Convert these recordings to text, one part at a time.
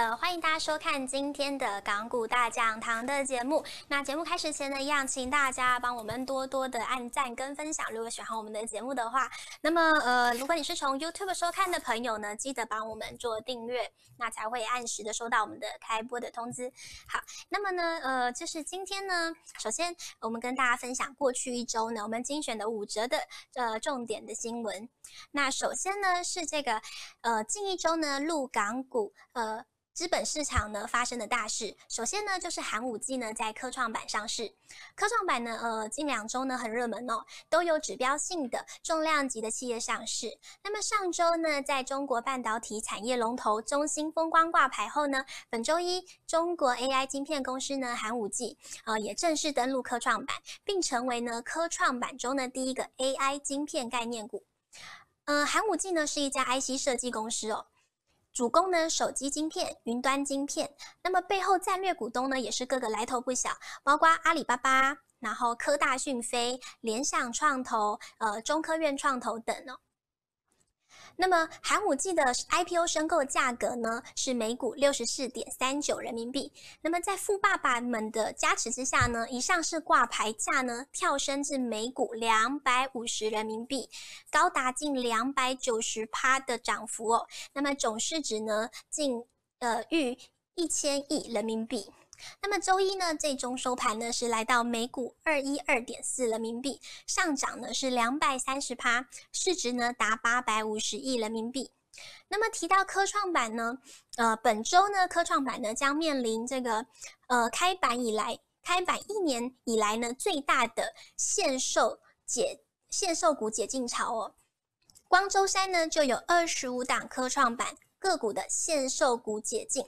呃，欢迎大家收看今天的港股大讲堂的节目。那节目开始前呢，一样请大家帮我们多多的按赞跟分享。如果喜欢我们的节目的话，那么呃，如果你是从 YouTube 收看的朋友呢，记得帮我们做订阅，那才会按时的收到我们的开播的通知。好，那么呢，呃，就是今天呢，首先我们跟大家分享过去一周呢，我们精选的五折的呃重点的新闻。那首先呢是这个呃近一周呢陆港股呃。资本市场呢发生的大事，首先呢就是寒武纪呢在科创板上市。科创板呢，呃，近两周呢很热门哦，都有指标性的重量级的企业上市。那么上周呢，在中国半导体产业龙头中芯风光挂牌后呢，本周一中国 AI 晶片公司呢寒武纪，呃，也正式登陆科创板，并成为呢科创板中的第一个 AI 晶片概念股。呃，寒武纪呢是一家 IC 设计公司哦。主攻呢，手机晶片、云端晶片，那么背后战略股东呢，也是各个来头不小，包括阿里巴巴，然后科大讯飞、联想创投、呃中科院创投等哦。那么寒武纪的 IPO 申购价格呢，是每股六十四点三九人民币。那么在富爸爸们的加持之下呢，一上市挂牌价呢跳升至每股两百五十人民币，高达近两百九十趴的涨幅哦。那么总市值呢，近呃逾一千亿人民币。那么周一呢，最终收盘呢是来到每股二一二点四人民币，上涨呢是两百三十趴，市值呢达八百五十亿人民币。那么提到科创板呢，呃，本周呢科创板呢将面临这个呃开板以来开板一年以来呢最大的限售解限售股解禁潮哦，光周三呢就有二十五档科创板个股的限售股解禁。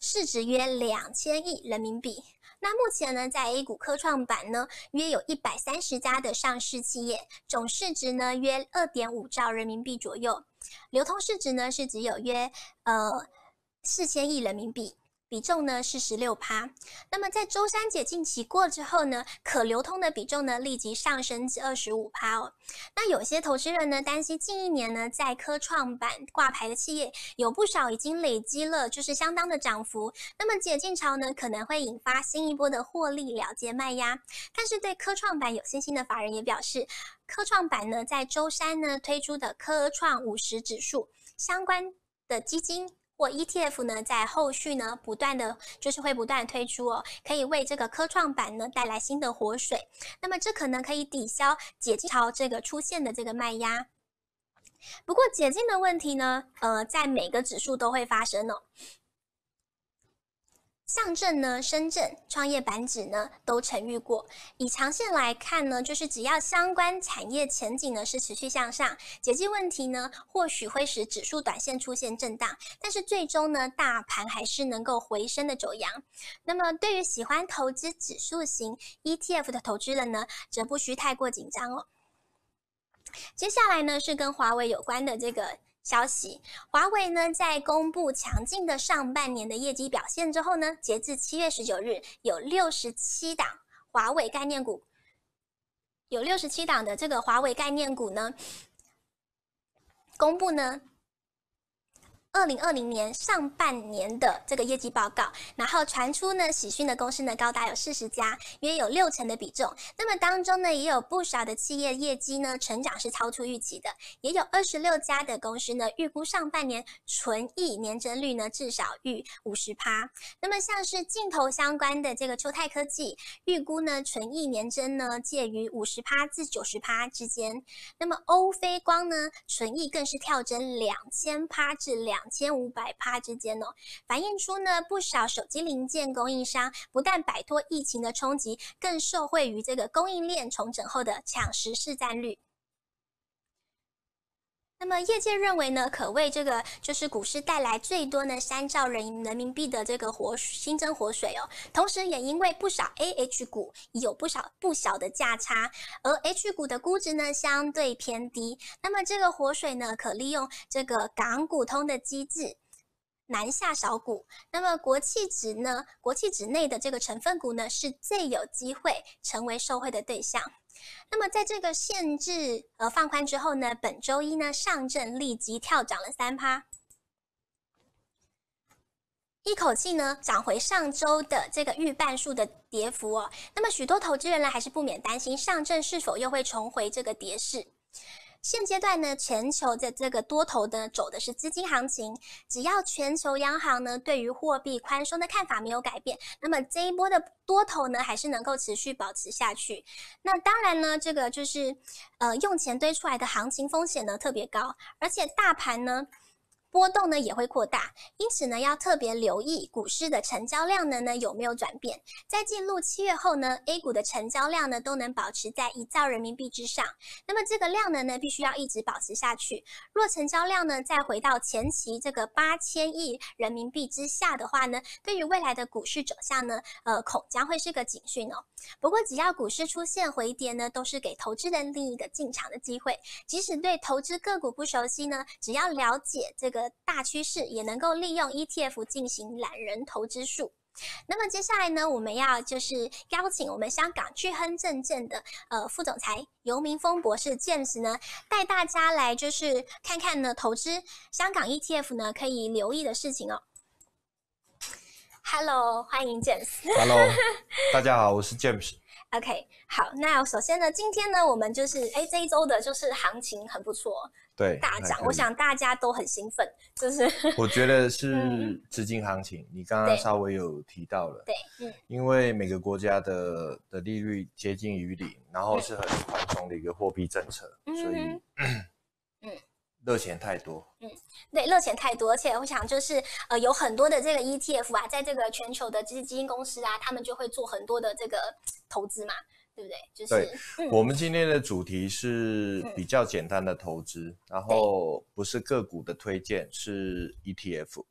市值约两千亿人民币。那目前呢，在 A 股科创板呢，约有一百三十家的上市企业，总市值呢约二点五兆人民币左右，流通市值呢是只有约呃四千亿人民币。比重呢是十六趴，那么在周三解禁期过之后呢，可流通的比重呢立即上升至二十五趴哦。那有些投资人呢担心近一年呢在科创板挂牌的企业有不少已经累积了就是相当的涨幅，那么解禁潮呢可能会引发新一波的获利了结卖压。但是对科创板有信心的法人也表示，科创板呢在周三呢推出的科创五十指数相关的基金。或 ETF 呢，在后续呢，不断的就是会不断推出哦，可以为这个科创板呢带来新的活水。那么这可能可以抵消解禁潮这个出现的这个卖压。不过解禁的问题呢，呃，在每个指数都会发生哦。上证呢、深圳、创业板指呢都曾遇过。以长线来看呢，就是只要相关产业前景呢是持续向上，解禁问题呢或许会使指数短线出现震荡，但是最终呢大盘还是能够回升的走阳。那么对于喜欢投资指数型 ETF 的投资人呢，则不需太过紧张哦。接下来呢是跟华为有关的这个。消息，华为呢在公布强劲的上半年的业绩表现之后呢，截至七月十九日，有六十七档华为概念股，有六十七档的这个华为概念股呢，公布呢。二零二零年上半年的这个业绩报告，然后传出呢喜讯的公司呢高达有四十家，约有六成的比重。那么当中呢也有不少的企业业绩呢成长是超出预期的，也有二十六家的公司呢预估上半年纯益年增率呢至少逾五十趴。那么像是镜头相关的这个秋泰科技，预估呢纯益年增呢介于五十趴至九十趴之间。那么欧菲光呢纯益更是跳增两千趴至两。千五百帕之间哦，反映出呢不少手机零件供应商不但摆脱疫情的冲击，更受惠于这个供应链重整后的抢食市占率。那么业界认为呢，可为这个就是股市带来最多呢三兆人人民币的这个活新增活水哦。同时，也因为不少 A H 股有不少不小的价差，而 H 股的估值呢相对偏低。那么这个活水呢，可利用这个港股通的机制南下小股。那么国企指呢，国企指内的这个成分股呢，是最有机会成为受惠的对象。那么，在这个限制呃放宽之后呢，本周一呢，上证立即跳涨了三趴。一口气呢涨回上周的这个逾半数的跌幅哦。那么许多投资人呢还是不免担心上证是否又会重回这个跌势。现阶段呢，全球的这个多头呢走的是资金行情，只要全球央行呢对于货币宽松的看法没有改变，那么这一波的多头呢还是能够持续保持下去。那当然呢，这个就是呃用钱堆出来的行情风险呢特别高，而且大盘呢。波动呢也会扩大，因此呢要特别留意股市的成交量呢呢有没有转变。在进入七月后呢，A 股的成交量呢都能保持在一兆人民币之上。那么这个量呢呢必须要一直保持下去。若成交量呢再回到前期这个八千亿人民币之下的话呢，对于未来的股市走向呢，呃恐将会是个警讯哦。不过只要股市出现回跌呢，都是给投资人另一个进场的机会。即使对投资个股不熟悉呢，只要了解这个。大趋势也能够利用 ETF 进行懒人投资术。那么接下来呢，我们要就是邀请我们香港巨亨证券的呃副总裁游明峰博士 James 呢，带大家来就是看看呢投资香港 ETF 呢可以留意的事情哦。Hello，欢迎 James。Hello，大家好，我是 James。OK，好，那首先呢，今天呢，我们就是哎这一周的就是行情很不错。对，大涨，我想大家都很兴奋，就是。我觉得是资金行情，嗯、你刚刚稍微有提到了，对，嗯，因为每个国家的的利率接近于零，然后是很宽松的一个货币政策，嗯、所以，嗯，嗯。热钱太多，嗯，对，热钱太多，而且我想就是呃，有很多的这个 ETF 啊，在这个全球的基金公司啊，他们就会做很多的这个投资嘛。对不对？就是对，嗯、我们今天的主题是比较简单的投资，嗯、然后不是个股的推荐，是 ETF。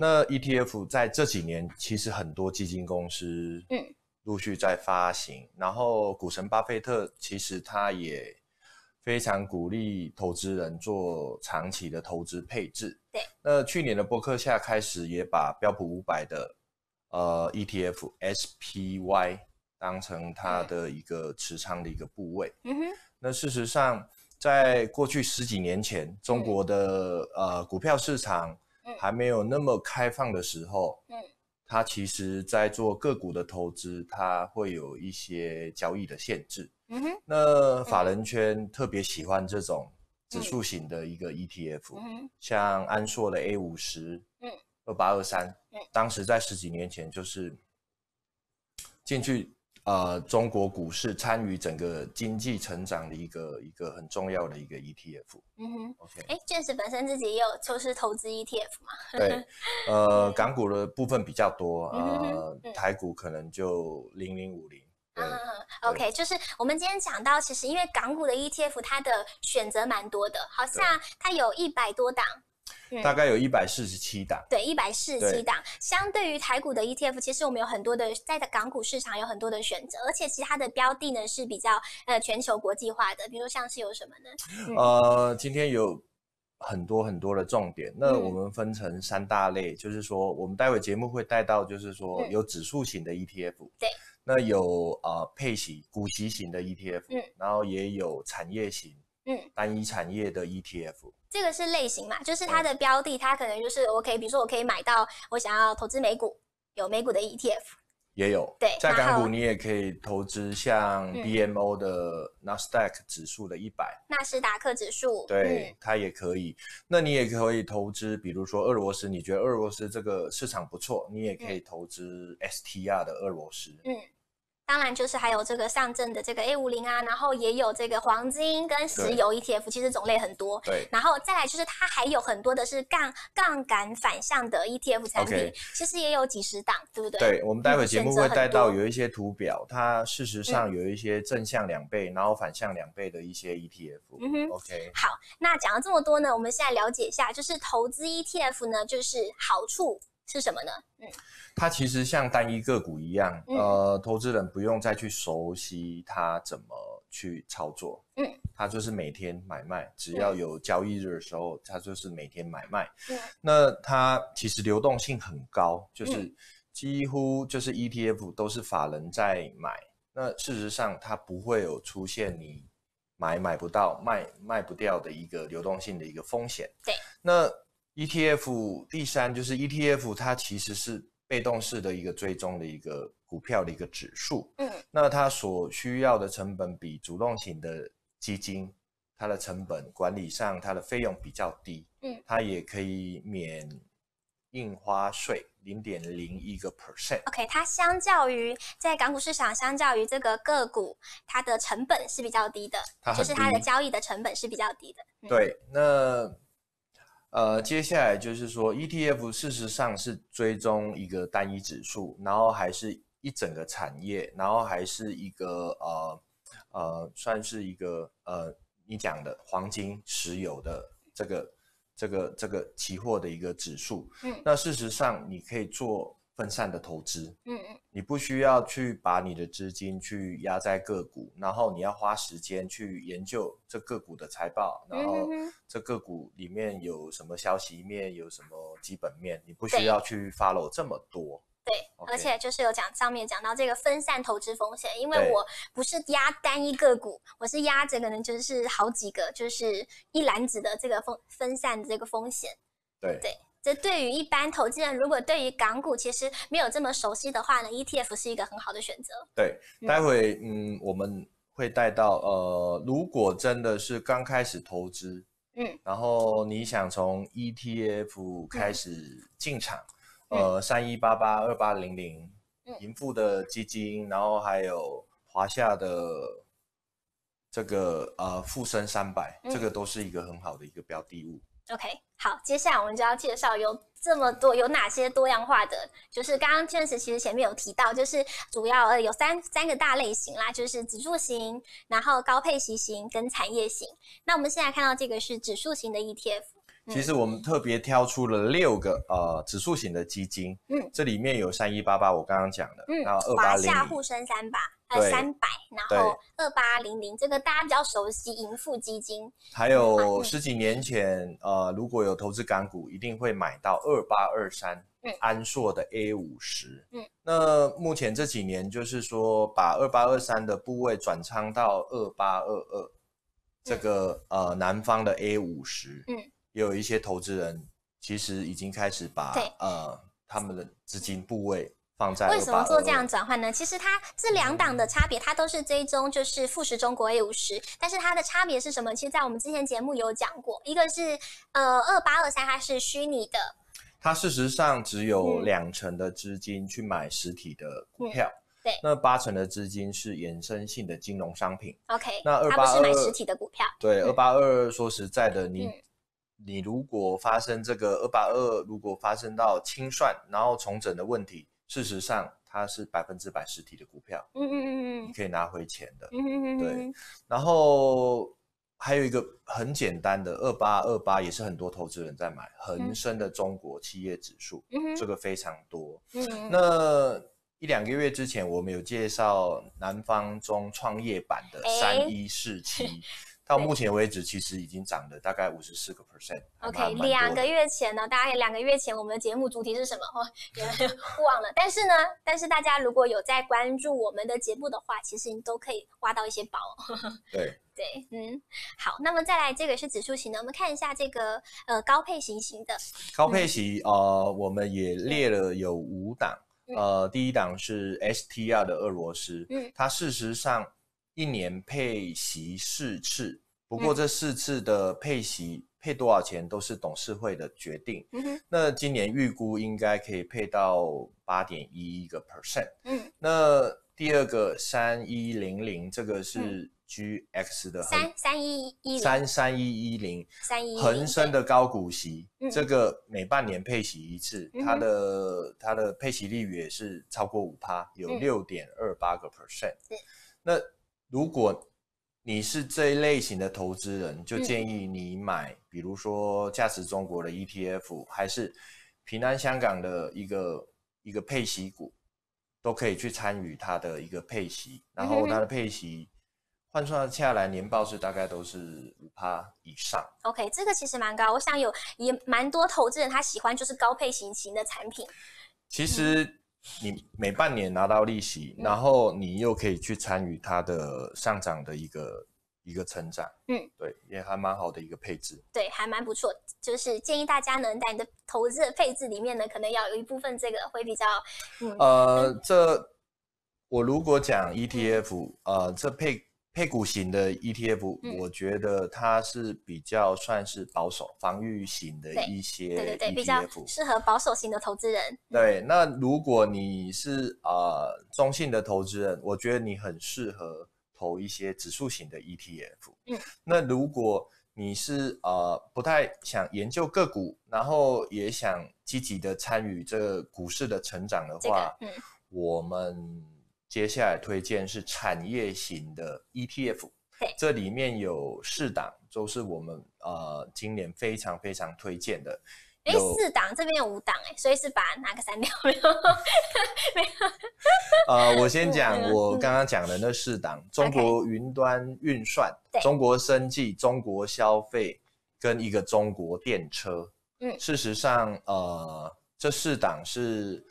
那 ETF 在这几年其实很多基金公司嗯陆续在发行，嗯、然后股神巴菲特其实他也非常鼓励投资人做长期的投资配置。对，那去年的博客下开始也把标普五百的呃 ETF SPY。当成它的一个持仓的一个部位。嗯哼。那事实上，在过去十几年前，中国的、嗯、呃股票市场还没有那么开放的时候，嗯，它其实在做个股的投资，它会有一些交易的限制。嗯哼。那法人圈特别喜欢这种指数型的一个 ETF，嗯，像安硕的 A 五十，嗯，二八二三，嗯，当时在十几年前就是进去。呃，中国股市参与整个经济成长的一个一个很重要的一个 ETF。嗯哼，OK。哎，James 本身自己也有就是投资 ETF 嘛？对，呃，港股的部分比较多，呃，台股可能就零零五零。嗯，OK，就是我们今天讲到，其实因为港股的 ETF 它的选择蛮多的，好像它有一百多档。大概有一百四十七档，对，一百四十七档。相对于台股的 ETF，其实我们有很多的在港股市场有很多的选择，而且其他的标的呢是比较呃全球国际化的，比如说像是有什么呢？嗯、呃，今天有很多很多的重点，那我们分成三大类，嗯、就是说我们待会节目会带到，就是说有指数型的 ETF，对、嗯，那有呃配息股息型的 ETF，嗯，然后也有产业型。嗯，单一产业的 ETF，这个是类型嘛？就是它的标的，它可能就是我可以，比如说我可以买到我想要投资美股，有美股的 ETF，也有。对，在港股你也可以投资像 BMO 的纳斯达克指数的一百，纳斯达克指数，对，它也可以。那你也可以投资，比如说俄罗斯，你觉得俄罗斯这个市场不错，你也可以投资 STR 的俄罗斯。嗯。当然，就是还有这个上证的这个 A 五零啊，然后也有这个黄金跟石油 ETF，其实种类很多。对，然后再来就是它还有很多的是杠杠杆反向的 ETF 产品其实也有几十档，对不对？对，我们待会节目会带到有一些图表，它事实上有一些正向两倍，嗯、然后反向两倍的一些 ETF。嗯哼，OK。好，那讲了这么多呢，我们现在了解一下，就是投资 ETF 呢，就是好处是什么呢？嗯。它其实像单一个股一样，嗯、呃，投资人不用再去熟悉它怎么去操作，嗯，它就是每天买卖，只要有交易日的时候，它就是每天买卖，嗯，那它其实流动性很高，就是几乎就是 ETF 都是法人在买，那事实上它不会有出现你买买不到、卖卖不掉的一个流动性的一个风险，对，那。ETF 第三就是 ETF，它其实是被动式的一个追踪的一个股票的一个指数。嗯，那它所需要的成本比主动型的基金，它的成本管理上它的费用比较低。嗯，它也可以免印花税零点零一个 percent。OK，它相较于在港股市场，相较于这个个股，它的成本是比较低的，它就是它的交易的成本是比较低的。嗯、对，那。呃，接下来就是说，ETF 事实上是追踪一个单一指数，然后还是一整个产业，然后还是一个呃呃，算是一个呃，你讲的黄金、石油的这个这个这个期货的一个指数。嗯，那事实上你可以做。分散的投资，嗯嗯，你不需要去把你的资金去压在个股，然后你要花时间去研究这个股的财报，然后这个股里面有什么消息面，有什么基本面，你不需要去 follow 这么多。对，okay. 而且就是有讲上面讲到这个分散投资风险，因为我不是压单一个股，我是压着可能就是好几个，就是一篮子的这个风分散的这个风险。对对。这对于一般投资人，如果对于港股其实没有这么熟悉的话呢，ETF 是一个很好的选择。对，待会嗯，嗯我们会带到呃，如果真的是刚开始投资，嗯，然后你想从 ETF 开始进场，嗯、呃，三一八八二八零零盈富的基金，然后还有华夏的这个呃富生三百，这个都是一个很好的一个标的物。OK，好，接下来我们就要介绍有这么多有哪些多样化的，就是刚刚确实其实前面有提到，就是主要呃有三三个大类型啦，就是指数型，然后高配息型跟产业型。那我们现在看到这个是指数型的 ETF。其实我们特别挑出了六个呃指数型的基金，嗯，这里面有三一八八，我刚刚讲的，嗯，然后二八零零，华夏沪深三百，呃三百，然后二八零零，这个大家比较熟悉盈富基金，还有十几年前呃如果有投资港股，一定会买到二八二三，嗯，安硕的 A 五十，嗯，那目前这几年就是说把二八二三的部位转仓到二八二二，这个呃南方的 A 五十，嗯。也有一些投资人其实已经开始把呃他们的资金部位放在。为什么做这样转换呢？其实它这两档的差别，它都是追踪就是富时中国 A 五十，但是它的差别是什么？其实，在我们之前节目有讲过，一个是呃二八二三，它是虚拟的，它事实上只有两成的资金去买实体的股票，嗯、对，那八成的资金是衍生性的金融商品。OK，那二八二是买实体的股票，对，二八二说实在的，你。嗯你如果发生这个二八二，如果发生到清算然后重整的问题，事实上它是百分之百实体的股票，嗯嗯嗯嗯，你可以拿回钱的，嗯嗯嗯，对。然后还有一个很简单的二八二八，也是很多投资人在买恒生的中国企业指数，嗯，这个非常多，嗯。那一两个月之前，我们有介绍南方中创业板的三一四七。欸到目前为止，其实已经涨了大概五十四个 percent。OK，两个月前呢，大概两个月前，我们的节目主题是什么？哦，忘了。但是呢，但是大家如果有在关注我们的节目的话，其实你都可以挖到一些宝。对对，嗯，好。那么再来，这个是指数型的，我们看一下这个呃高配型型的。高配型、嗯、呃，我们也列了有五档、嗯。呃，第一档是 STR 的俄罗斯，嗯，它事实上。一年配息四次，不过这四次的配息配多少钱都是董事会的决定。嗯、那今年预估应该可以配到八点一一个 percent。嗯，那第二个三一零零这个是 GX 的三三一一三三一一零三一恒生的高股息，这个每半年配息一次，嗯、它的它的配息率也是超过五趴，有六点二八个 percent。那如果你是这一类型的投资人，就建议你买，嗯、比如说价值中国的 ETF，还是平安香港的一个一个配息股，都可以去参与它的一个配息。然后它的配息换算下来，年报是大概都是五趴以上。OK，这个其实蛮高。我想有也蛮多投资人他喜欢就是高配型型的产品。其实。嗯你每半年拿到利息，然后你又可以去参与它的上涨的一个一个成长，嗯，对，也还蛮好的一个配置，对，还蛮不错。就是建议大家呢，在你的投资的配置里面呢，可能要有一部分这个会比较，嗯、呃，这我如果讲 ETF，、嗯、呃，这配配股型的 ETF，、嗯、我觉得它是比较算是保守、防御型的一些 ETF，对对对，比较适合保守型的投资人。对，那如果你是呃中性的投资人，我觉得你很适合。投一些指数型的 ETF，嗯，那如果你是呃不太想研究个股，然后也想积极的参与这个股市的成长的话，这个、嗯，我们接下来推荐是产业型的 ETF，对，这里面有四档，都是我们呃今年非常非常推荐的。哎，四档这边有五档哎，所以是把哪个删掉没有？没有。呃，我先讲我刚刚讲的那四档：嗯、中国云端运算.中国生技、中国消费跟一个中国电车。嗯，事实上，呃，这四档是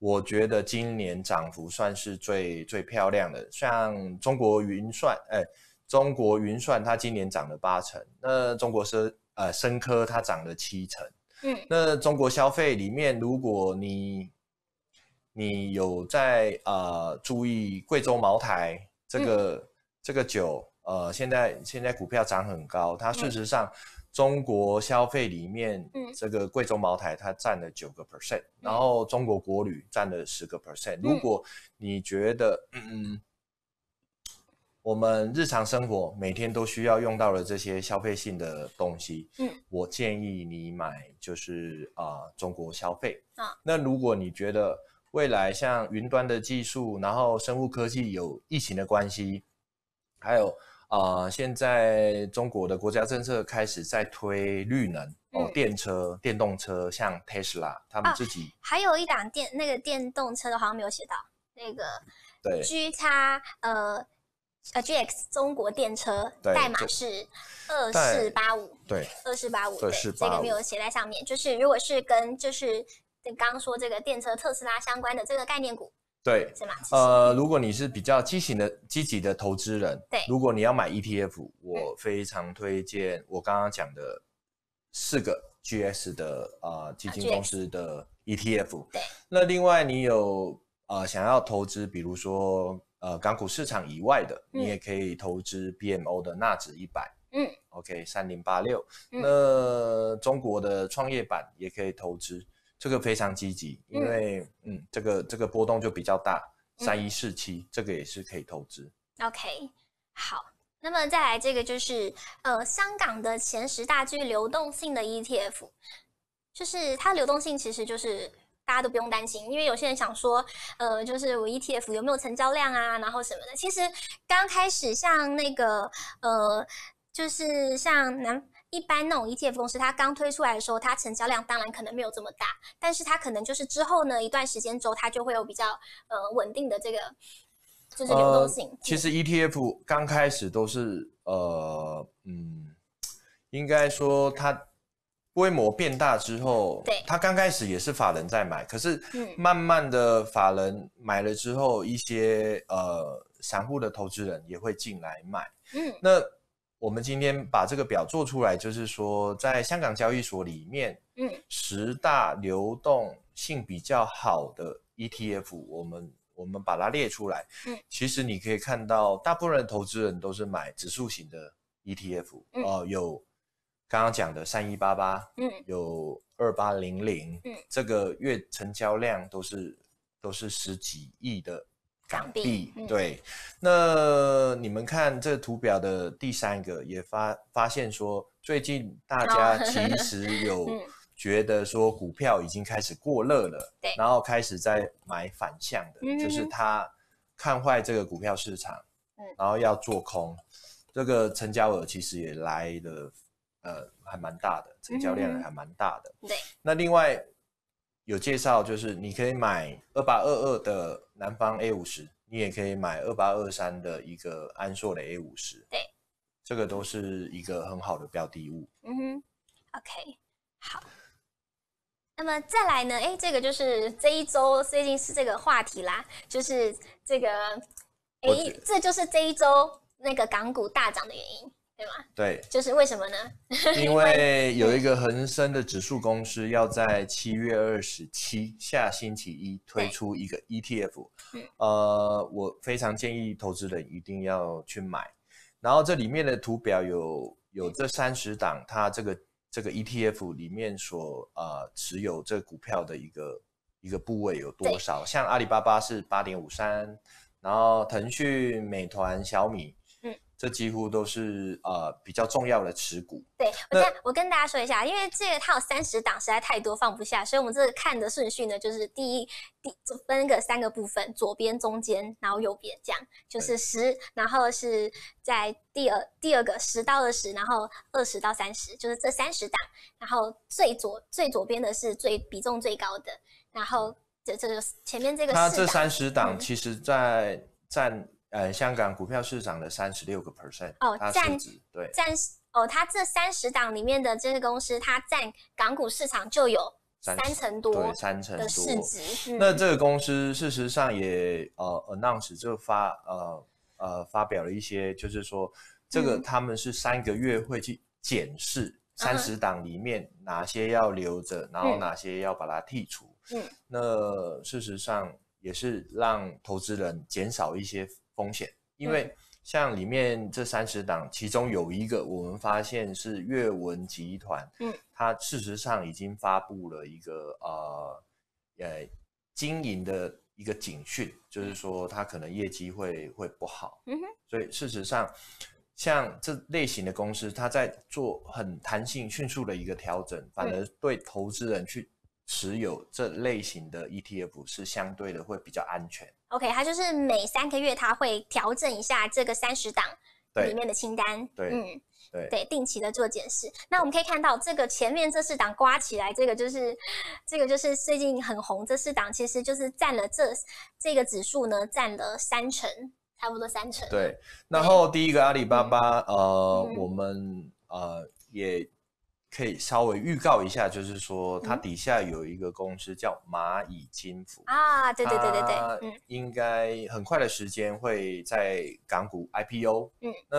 我觉得今年涨幅算是最最漂亮的。像中国云算，哎，中国云算它今年涨了八成，那中国深呃深科它涨了七成。嗯，那中国消费里面，如果你你有在呃注意贵州茅台这个、嗯、这个酒，呃，现在现在股票涨很高，它事实上、嗯、中国消费里面，嗯，这个贵州茅台它占了九个 percent，然后中国国旅占了十个 percent。如果你觉得嗯。嗯我们日常生活每天都需要用到的这些消费性的东西，嗯，我建议你买就是啊、呃、中国消费啊。那如果你觉得未来像云端的技术，然后生物科技有疫情的关系，还有啊、呃、现在中国的国家政策开始在推绿能、嗯、哦，电车、电动车，像 Tesla 他们自己、啊、还有一档电那个电动车的，好像没有写到那个对 G 叉呃。呃，G X 中国电车代码是二四八五，对，二四八五，对，这个没有写在上面。就是如果是跟就是刚刚说这个电车特斯拉相关的这个概念股，对，是吗？呃，如果你是比较激情的积极的投资人，对，如果你要买 E T F，我非常推荐我刚刚讲的四个 GS 的呃基金公司的 E T F。对，那另外你有呃想要投资，比如说。呃，港股市场以外的，嗯、你也可以投资 BMO 的纳指一百，嗯，OK，三零八六，那中国的创业板也可以投资，这个非常积极，因为嗯，嗯，这个这个波动就比较大，三一四七，这个也是可以投资。OK，好，那么再来这个就是呃，香港的前十大具流动性的 ETF，就是它流动性其实就是。大家都不用担心，因为有些人想说，呃，就是我 ETF 有没有成交量啊，然后什么的。其实刚开始像那个，呃，就是像南一般那种 ETF 公司，它刚推出来的时候，它成交量当然可能没有这么大，但是它可能就是之后呢一段时间之后，它就会有比较呃稳定的这个就是流动性。呃，其实 ETF 刚开始都是呃嗯，应该说它。规模变大之后，对，他刚开始也是法人在买，可是慢慢的法人买了之后，一些呃散户的投资人也会进来买。嗯，那我们今天把这个表做出来，就是说在香港交易所里面，嗯，十大流动性比较好的 ETF，我们我们把它列出来。嗯，其实你可以看到，大部分的投资人都是买指数型的 ETF，呃，有。刚刚讲的三一八八，嗯，有二八零零，嗯，这个月成交量都是都是十几亿的港币，嗯，对。那你们看这图表的第三个，也发发现说，最近大家其实 有觉得说股票已经开始过热了，对，然后开始在买反向的，嗯，就是他看坏这个股票市场，嗯，然后要做空，这个成交额其实也来了。呃，还蛮大的，成交量还蛮大的。嗯、对，那另外有介绍，就是你可以买二八二二的南方 A 五十，你也可以买二八二三的一个安硕的 A 五十。对，这个都是一个很好的标的物。嗯哼，OK，好。那么再来呢？哎，这个就是这一周最近是这个话题啦，就是这个，哎，这就是这一周。那个港股大涨的原因。对吗？对，就是为什么呢？因为有一个恒生的指数公司要在七月二十七下星期一推出一个 ETF，呃，我非常建议投资人一定要去买。然后这里面的图表有有这三十档，它这个这个 ETF 里面所呃持有这股票的一个一个部位有多少？像阿里巴巴是八点五三，然后腾讯、美团、小米。这几乎都是呃比较重要的持股。对，我现在我跟大家说一下，因为这个它有三十档，实在太多放不下，所以我们这个看的顺序呢，就是第一第分个三个部分，左边、中间，然后右边，这样就是十，然后是在第二第二个十到二十，然后二十到三十，就是这三十档，然后最左最左边的是最比重最高的，然后这这个前面这个它这三十档其实在占。嗯呃，香港股票市场的三十六个 percent 哦，占对占哦，它这三十档里面的这个公司，它占港股市场就有三成多，对，三成多的市值。那这个公司事实上也呃 announce 就发呃呃发表了一些，就是说这个他们是三个月会去检视三十档里面哪些要留着，嗯、然后哪些要把它剔除。嗯，那事实上也是让投资人减少一些。风险，因为像里面这三十档，其中有一个我们发现是阅文集团，嗯，它事实上已经发布了一个呃呃经营的一个警讯，就是说它可能业绩会会不好，嗯哼，所以事实上像这类型的公司，它在做很弹性、迅速的一个调整，反而对投资人去持有这类型的 ETF 是相对的会比较安全。OK，它就是每三个月它会调整一下这个三十档里面的清单，对，嗯，对，对，定期的做检视。那我们可以看到，这个前面这四档刮起来，这个就是这个就是最近很红，这四档其实就是占了这这个指数呢，占了三成，差不多三成。对，然后第一个阿里巴巴，嗯、呃，嗯、我们呃也。可以稍微预告一下，就是说它底下有一个公司叫蚂蚁金服啊，对对对对对，嗯，应该很快的时间会在港股 IPO，嗯，那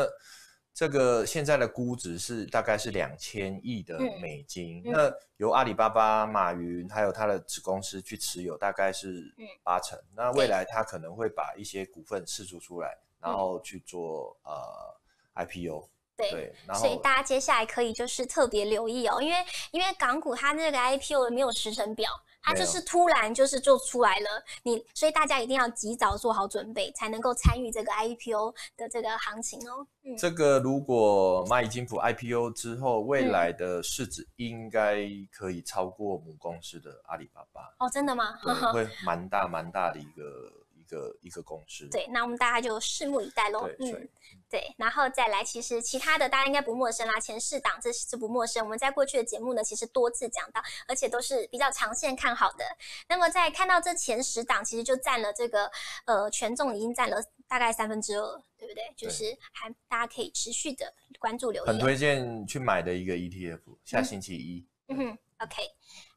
这个现在的估值是大概是两千亿的美金，嗯、那由阿里巴巴、马云还有他的子公司去持有，大概是八成，嗯、那未来他可能会把一些股份释出出来，然后去做呃 IPO。对，所以大家接下来可以就是特别留意哦，因为因为港股它那个 IPO 没有时程表，它就是突然就是做出来了，你所以大家一定要及早做好准备，才能够参与这个 IPO 的这个行情哦。嗯，这个如果蚂蚁金服 IPO 之后，未来的市值应该可以超过母公司的阿里巴巴。哦，真的吗？会蛮大蛮大的一个一个一个公司。对，那我们大家就拭目以待喽。嗯。对，然后再来，其实其他的大家应该不陌生啦，前四档这是不陌生。我们在过去的节目呢，其实多次讲到，而且都是比较长线看好的。那么在看到这前十档，其实就占了这个呃权重已经占了大概三分之二，对不对？就是还大家可以持续的关注留意。很推荐去买的一个 ETF，下星期一。嗯哼，OK，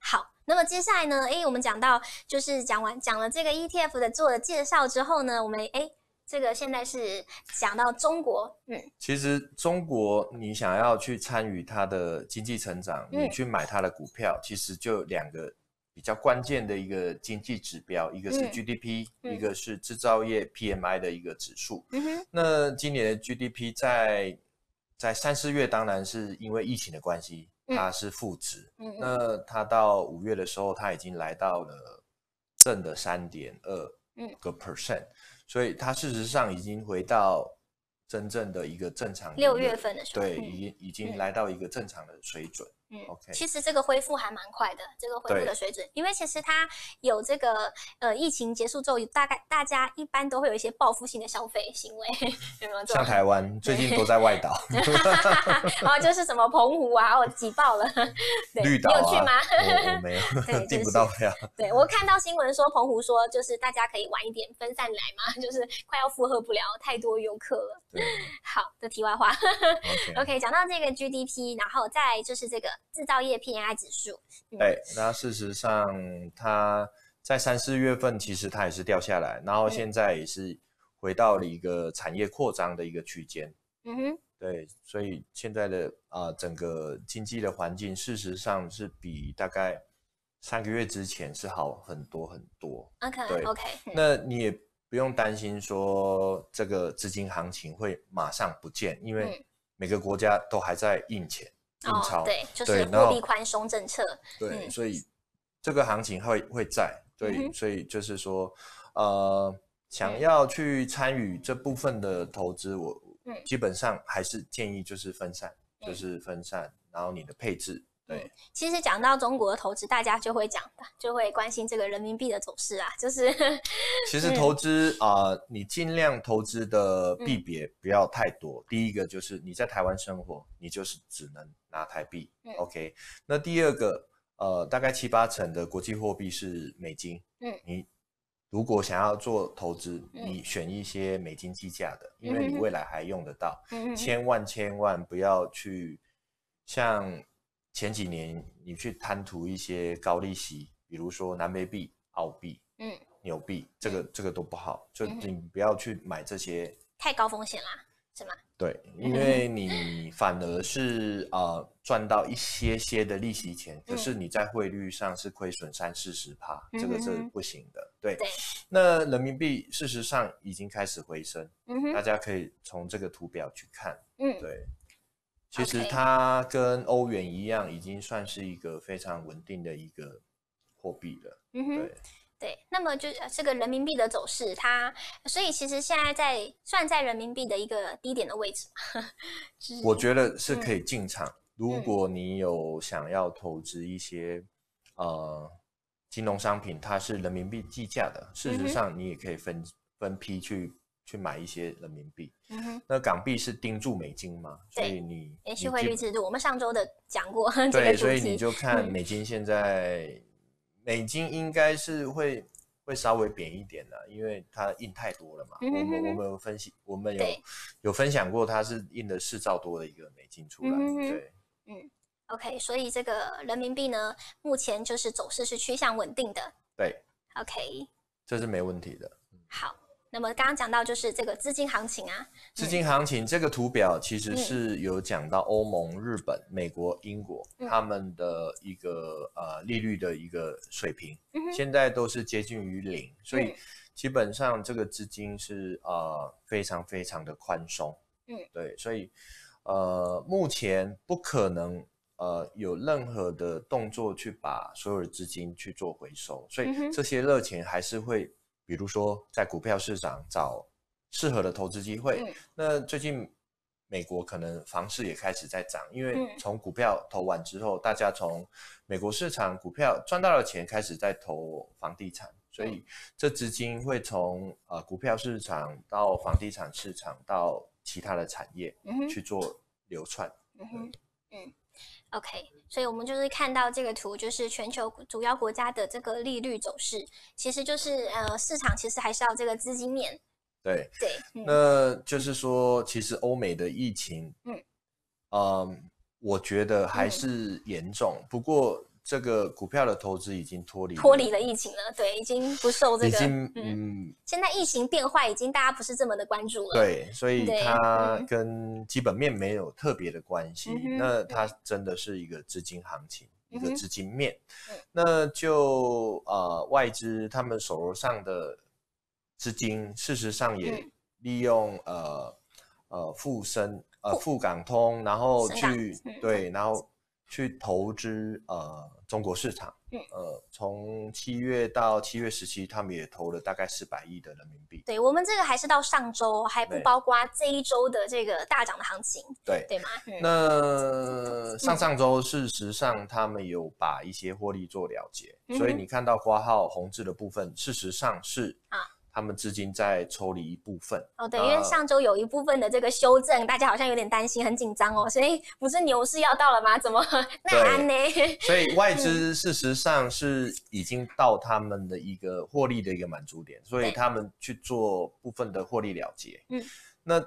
好。那么接下来呢，诶，我们讲到就是讲完讲了这个 ETF 的做了介绍之后呢，我们诶。这个现在是讲到中国，嗯，其实中国你想要去参与它的经济成长，嗯、你去买它的股票，其实就两个比较关键的一个经济指标，一个是 GDP，、嗯、一个是制造业 PMI 的一个指数。那今年的 GDP 在在三四月，当然是因为疫情的关系，它是负值。嗯，那它到五月的时候，它已经来到了正的三点二个 percent。嗯所以它事实上已经回到真正的一个正常，六月份的时候，对，已经已经来到一个正常的水准。嗯，OK，其实这个恢复还蛮快的，这个恢复的水准，因为其实它有这个呃疫情结束之后，大概大家一般都会有一些报复性的消费行为，有没有？像台湾最近都在外岛，然后就是什么澎湖啊，我挤爆了，对绿岛、啊、你有去吗？我，我没有，订、就是、不到票。对，我看到新闻说澎湖说就是大家可以晚一点分散来嘛，就是快要负荷不了太多游客了。好的，题外话。OK，讲 Okay. 到这个 GDP，然后再就是这个。制造业 PMI 指数，嗯、对，那事实上它在三四月份其实它也是掉下来，然后现在也是回到了一个产业扩张的一个区间。嗯哼，对，所以现在的啊、呃、整个经济的环境，事实上是比大概三个月之前是好很多很多。OK，对，OK，那你也不用担心说这个资金行情会马上不见，因为每个国家都还在印钱、印钞、哦，对，就是货币宽松政策。对，所以这个行情会会在。对，嗯、所以就是说，呃，想要去参与这部分的投资，我基本上还是建议就是分散，嗯、就是分散，然后你的配置。对，嗯、其实讲到中国的投资，大家就会讲，就会关心这个人民币的走势啊。就是，其实投资啊、嗯呃，你尽量投资的币别不要太多。嗯、第一个就是你在台湾生活，你就是只能拿台币。嗯、OK，那第二个。呃，大概七八成的国际货币是美金。嗯，你如果想要做投资，嗯、你选一些美金计价的，因为你未来还用得到。嗯，千万千万不要去像前几年你去贪图一些高利息，比如说南美币、澳币、嗯，纽币，这个这个都不好，就你不要去买这些。太高风险啦。是吗？对，因为你反而是呃赚到一些些的利息钱，可是你在汇率上是亏损三四十趴，嗯、这个是不行的。对，对那人民币事实上已经开始回升，嗯、大家可以从这个图表去看。嗯，对，其实它跟欧元一样，已经算是一个非常稳定的一个货币了。嗯哼，对。对，那么就这个人民币的走势，它所以其实现在在算在人民币的一个低点的位置，就是、我觉得是可以进场。嗯、如果你有想要投资一些、嗯、呃金融商品，它是人民币计价的，事实上你也可以分、嗯、分批去去买一些人民币。嗯哼，那港币是盯住美金嘛？对所以你延续汇率制度，我们上周的讲过 这个对，所以你就看美金现在。嗯美金应该是会会稍微贬一点的，因为它印太多了嘛。我们我们有分析，我们有有分享过，它是印了四兆多的一个美金出来。对，嗯，OK，所以这个人民币呢，目前就是走势是趋向稳定的。对，OK，这是没问题的。好。那么刚刚讲到就是这个资金行情啊，资金行情这个图表其实是有讲到欧盟、日本、美国、英国他们的一个呃利率的一个水平，现在都是接近于零，所以基本上这个资金是呃非常非常的宽松，嗯，对，所以呃目前不可能呃有任何的动作去把所有的资金去做回收，所以这些热钱还是会。比如说，在股票市场找适合的投资机会。嗯、那最近美国可能房市也开始在涨，因为从股票投完之后，大家从美国市场股票赚到了钱，开始在投房地产，所以这资金会从呃股票市场到房地产市场到其他的产业去做流窜。嗯哼，嗯。OK，所以我们就是看到这个图，就是全球主要国家的这个利率走势，其实就是呃市场其实还是要这个资金面。对对，嗯、那就是说，其实欧美的疫情，嗯，呃、我觉得还是严重，嗯、不过。这个股票的投资已经脱离脱离了疫情了，对，已经不受这个。已经嗯，现在疫情变坏，已经大家不是这么的关注了。对，所以它跟基本面没有特别的关系。嗯、那它真的是一个资金行情，嗯、一个资金面。嗯、那就呃外资他们手头上的资金，事实上也利用、嗯、呃呃富深呃富港通，然后去、嗯、对，然后。去投资呃中国市场，嗯、呃从七月到七月十七，他们也投了大概四百亿的人民币。对，我们这个还是到上周，还不包括这一周的这个大涨的行情。对对吗？嗯、那上上周事实上他们有把一些获利做了结，嗯、所以你看到括号红字的部分，事实上是啊。他们资金在抽离一部分哦，对，因为上周有一部分的这个修正，大家好像有点担心，很紧张哦，所以不是牛市要到了吗？怎么 那安呢？所以外资事实上是已经到他们的一个获利的一个满足点，所以他们去做部分的获利了结。嗯，那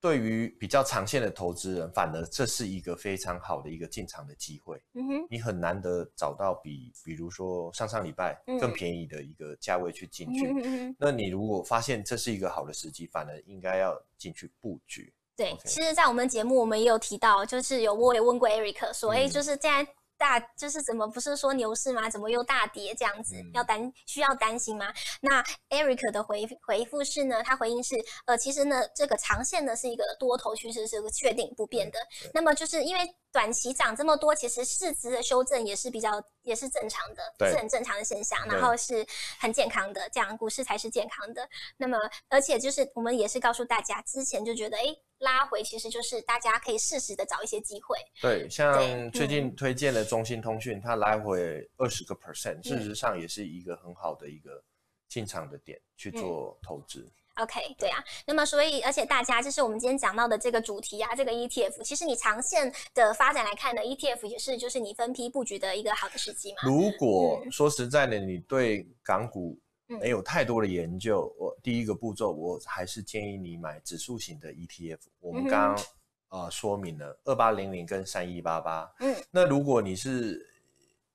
对于比较长线的投资人，反而这是一个非常好的一个进场的机会。嗯哼，你很难得找到比，比如说上上礼拜更便宜的一个价位去进去。那你如果发现这是一个好的时机，反而应该要进去布局。对其实，在我们节目我们也有提到，就是有我也问过 Eric 说，哎、嗯，就是现在。大就是怎么不是说牛市吗？怎么又大跌这样子？嗯、要担需要担心吗？那 Eric 的回回复是呢？他回应是呃，其实呢，这个长线呢是一个多头趋势，是个确定不变的。那么就是因为短期涨这么多，其实市值的修正也是比较也是正常的，是很正常的现象，然后是很健康的，这样股市才是健康的。那么而且就是我们也是告诉大家，之前就觉得哎。诶拉回其实就是大家可以适时的找一些机会。对，像最近推荐的中兴通讯，嗯、它来回二十个 percent，事实上也是一个很好的一个进场的点去做投资。嗯、OK，对啊。那么所以，而且大家就是我们今天讲到的这个主题啊，这个 ETF，其实你长线的发展来看呢，ETF 也是就是你分批布局的一个好的时机嘛。如果说实在的，你对港股。没有太多的研究，我第一个步骤，我还是建议你买指数型的 ETF。我们刚刚啊、嗯呃、说明了二八零零跟三一八八。嗯，那如果你是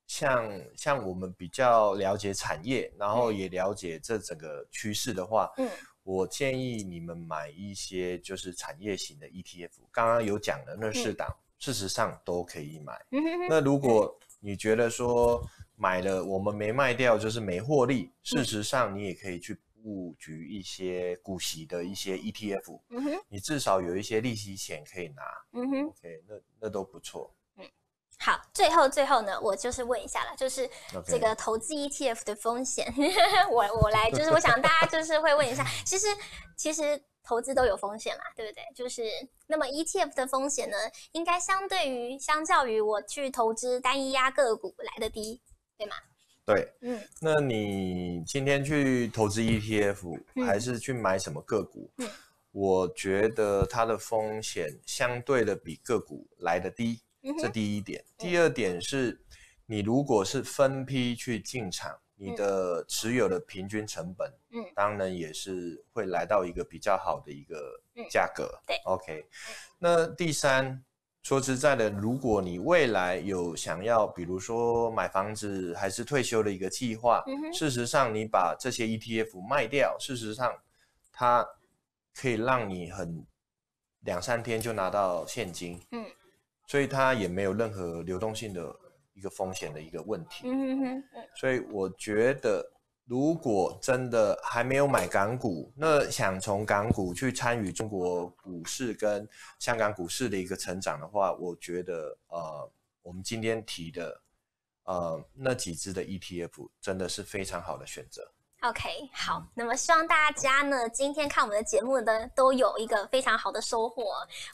像像我们比较了解产业，然后也了解这整个趋势的话，嗯，我建议你们买一些就是产业型的 ETF。刚刚有讲的那四档，嗯、事实上都可以买。那如果你觉得说，买了我们没卖掉，就是没获利。事实上，你也可以去布局一些股息的一些 ETF，嗯，你至少有一些利息钱可以拿，，OK，那那都不错。嗯，好，最后最后呢，我就是问一下了，就是这个投资 ETF 的风险. 我我来，就是我想大家就是会问一下，其实其实投资都有风险嘛，对不对？就是那么 ETF 的风险呢，应该相对于相较于我去投资单一压个股来的低。对吗？对，嗯，那你今天去投资 ETF，嗯，还是去买什么个股？嗯，我觉得它的风险相对的比个股来的低，这第一点。第二点是，你如果是分批去进场，你的持有的平均成本，嗯，当然也是会来到一个比较好的一个价格。对，OK。那第三。说实在的，如果你未来有想要，比如说买房子还是退休的一个计划，嗯、事实上你把这些 ETF 卖掉，事实上它可以让你很两三天就拿到现金，嗯，所以它也没有任何流动性的一个风险的一个问题，嗯哼哼，所以我觉得。如果真的还没有买港股，那想从港股去参与中国股市跟香港股市的一个成长的话，我觉得呃，我们今天提的呃那几只的 ETF 真的是非常好的选择。OK，好，那么希望大家呢，今天看我们的节目呢，都有一个非常好的收获。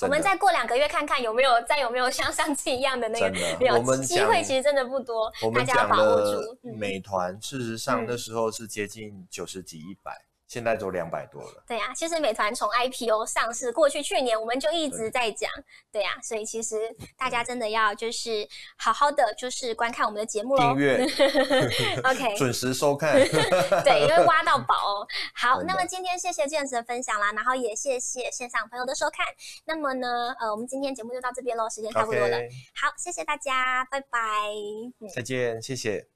我们再过两个月看看有没有再有没有像上次一样的那个没有 机会，其实真的不多，大家要把握住。美团、嗯、事实上那时候是接近九十几、一百。现在都两百多了。对呀、啊，其实美团从 IPO 上市过去，去年我们就一直在讲，对呀、啊，所以其实大家真的要就是好好的就是观看我们的节目喽。订阅，OK，准时收看。对，因为挖到宝哦。好，那么今天谢谢 James 的分享啦，然后也谢谢线上朋友的收看。那么呢，呃，我们今天节目就到这边喽，时间差不多了。Okay. 好，谢谢大家，拜拜。再见，谢谢。